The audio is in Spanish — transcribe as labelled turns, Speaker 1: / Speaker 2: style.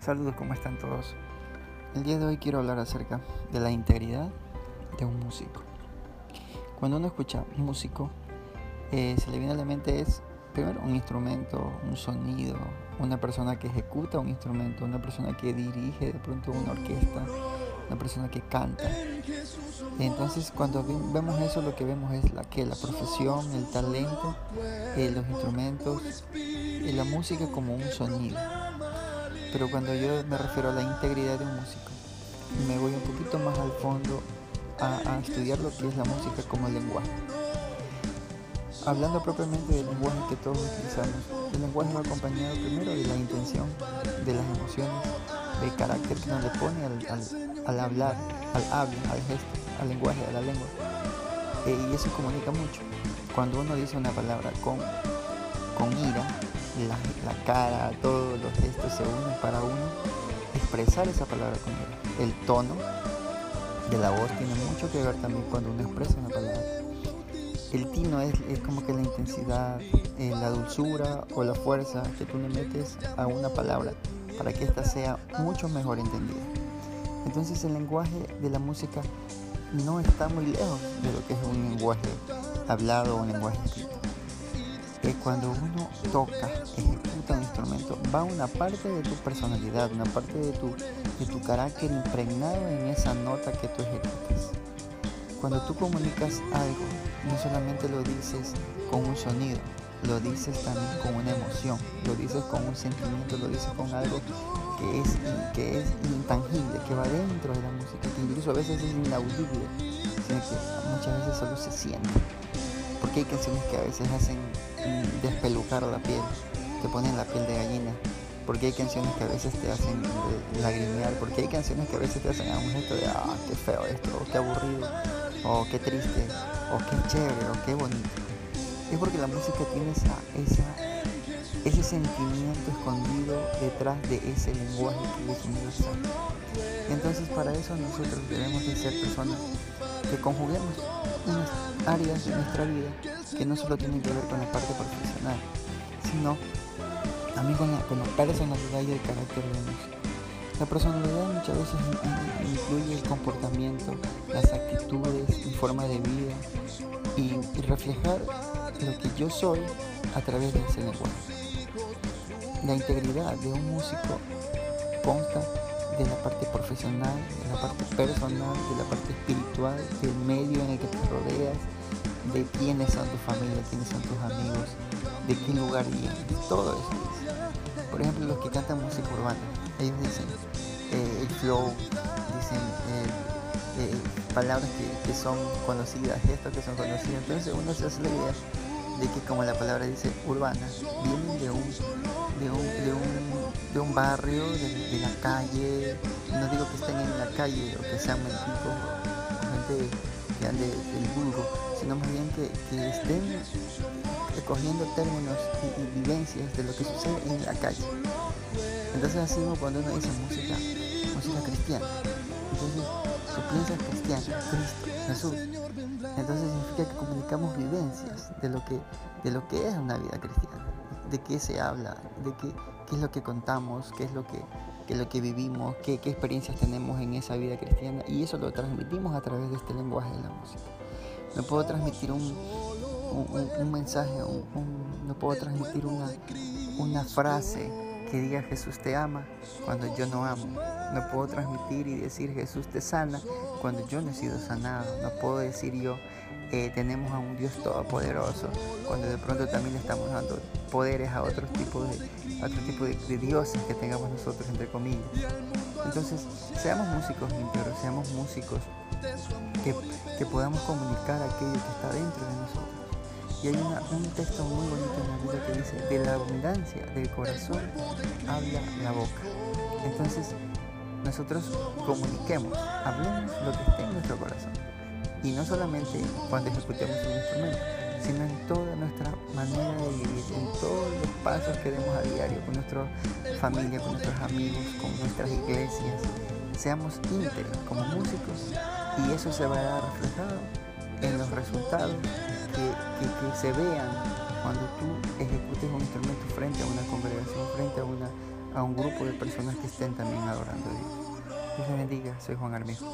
Speaker 1: Saludos, ¿cómo están todos? El día de hoy quiero hablar acerca de la integridad de un músico. Cuando uno escucha músico, eh, se le viene a la mente es primero un instrumento, un sonido, una persona que ejecuta un instrumento, una persona que dirige de pronto una orquesta, una persona que canta. Entonces cuando vemos eso lo que vemos es la que la profesión, el talento, eh, los instrumentos y la música como un sonido. Pero cuando yo me refiero a la integridad de un músico, me voy un poquito más al fondo a, estudiar lo que es la música como lenguaje. Hablando propiamente del lenguaje que todos utilizamos, el lenguaje va acompañado primero de la intención, de las emociones, del carácter que uno le pone al, hablar, al habla, al gesto, al lenguaje, a la lengua. Eh, y eso comunica mucho. Cuando uno dice una palabra con, con ira, la, cara, todos los gestos se unen para uno expresar esa palabra con él. El tono de la voz tiene mucho que ver también cuando uno expresa una palabra. El tino es, como que la intensidad, eh, la dulzura o la fuerza que tú le metes a una palabra para que ésta sea mucho mejor entendida. Entonces el lenguaje de la música no está muy lejos de lo que es un lenguaje hablado o un lenguaje escrito que cuando uno toca, ejecuta un instrumento, va una parte de tu personalidad, una parte de tu, de tu carácter impregnado en esa nota que tú ejecutas. Cuando tú comunicas algo, no solamente lo dices con un sonido, lo dices también con una emoción, lo dices con un sentimiento, lo dices con algo que es, que es intangible, que va dentro de la música, que incluso a veces es inaudible, sino que muchas veces solo se siente. Porque hay canciones que a veces hacen despelucar la piel, te ponen la piel de gallina. Porque hay canciones que a veces te hacen lagrimear, porque hay canciones que a veces te hacen un gesto de, ah, qué feo esto, o qué aburrido, o qué triste, o qué chévere, o qué bonito. Es porque la música tiene esa, ese sentimiento escondido detrás de ese lenguaje que es universal. Entonces para eso nosotros debemos de ser personas que conjuguemos unas áreas de nuestra vida que no solo tienen que ver con la parte profesional, sino también con la, personalidad y el carácter de nosotros. La personalidad muchas veces incluye el comportamiento, las actitudes, mi forma de vida y, reflejar lo que yo soy a través de ese lenguaje. La integridad de un músico consta de la parte profesional, de la parte personal, de la parte espiritual, del medio en el que te rodeas, de quiénes son tu familia, quiénes son tus amigos, de qué lugar vienes, todo eso. Por ejemplo, los que cantan música urbana, ellos dicen eh, el flow, dicen eh, eh, palabras que, son conocidas, gestos que son conocidos. Entonces uno se hace la idea de que como la palabra dice urbana, vienen de un, de un barrio, de, la calle, no digo que estén en la calle o que sean mendigos o gente que ande del vulgo, sino más bien que, estén recogiendo términos y, vivencias de lo que sucede en la calle. Entonces así cuando uno dice música, música cristiana, entonces tú piensas cristiano, Cristo, Jesús. Entonces significa que comunicamos vivencias de lo que, de lo que es una vida cristiana, de qué se habla, de qué, qué es lo que contamos, qué es lo que, qué es lo que vivimos, qué, qué experiencias tenemos en esa vida cristiana y eso lo transmitimos a través de este lenguaje de la música no puedo transmitir un, un, mensaje, no puedo transmitir una, una frase que diga Jesús te ama cuando yo no amo. No puedo transmitir y decir Jesús te sana cuando yo no he sido sanado. No puedo decir yo eh, tenemos a un Dios todopoderoso cuando de pronto también estamos dando poderes a otros tipos de, otro tipo de, dioses que tengamos nosotros entre comillas. Entonces, seamos músicos íntegros, seamos músicos que, podamos comunicar aquello que está dentro de nosotros. Y hay un texto muy bonito en la Biblia que dice, de la abundancia del corazón habla la boca. Entonces, nosotros comuniquemos, hablemos lo que esté en nuestro corazón. Y no solamente cuando ejecutemos un instrumento, sino en toda nuestra manera de vivir, en todos los pasos que demos a diario con nuestra familia, con nuestros amigos, con nuestras iglesias. Seamos íntegros como músicos y eso se verá reflejado en los resultados que, se vean cuando tú ejecutes un instrumento frente a una congregación, frente a a un grupo de personas que estén también adorando a Dios. Dios les bendiga, soy Juan Armijo.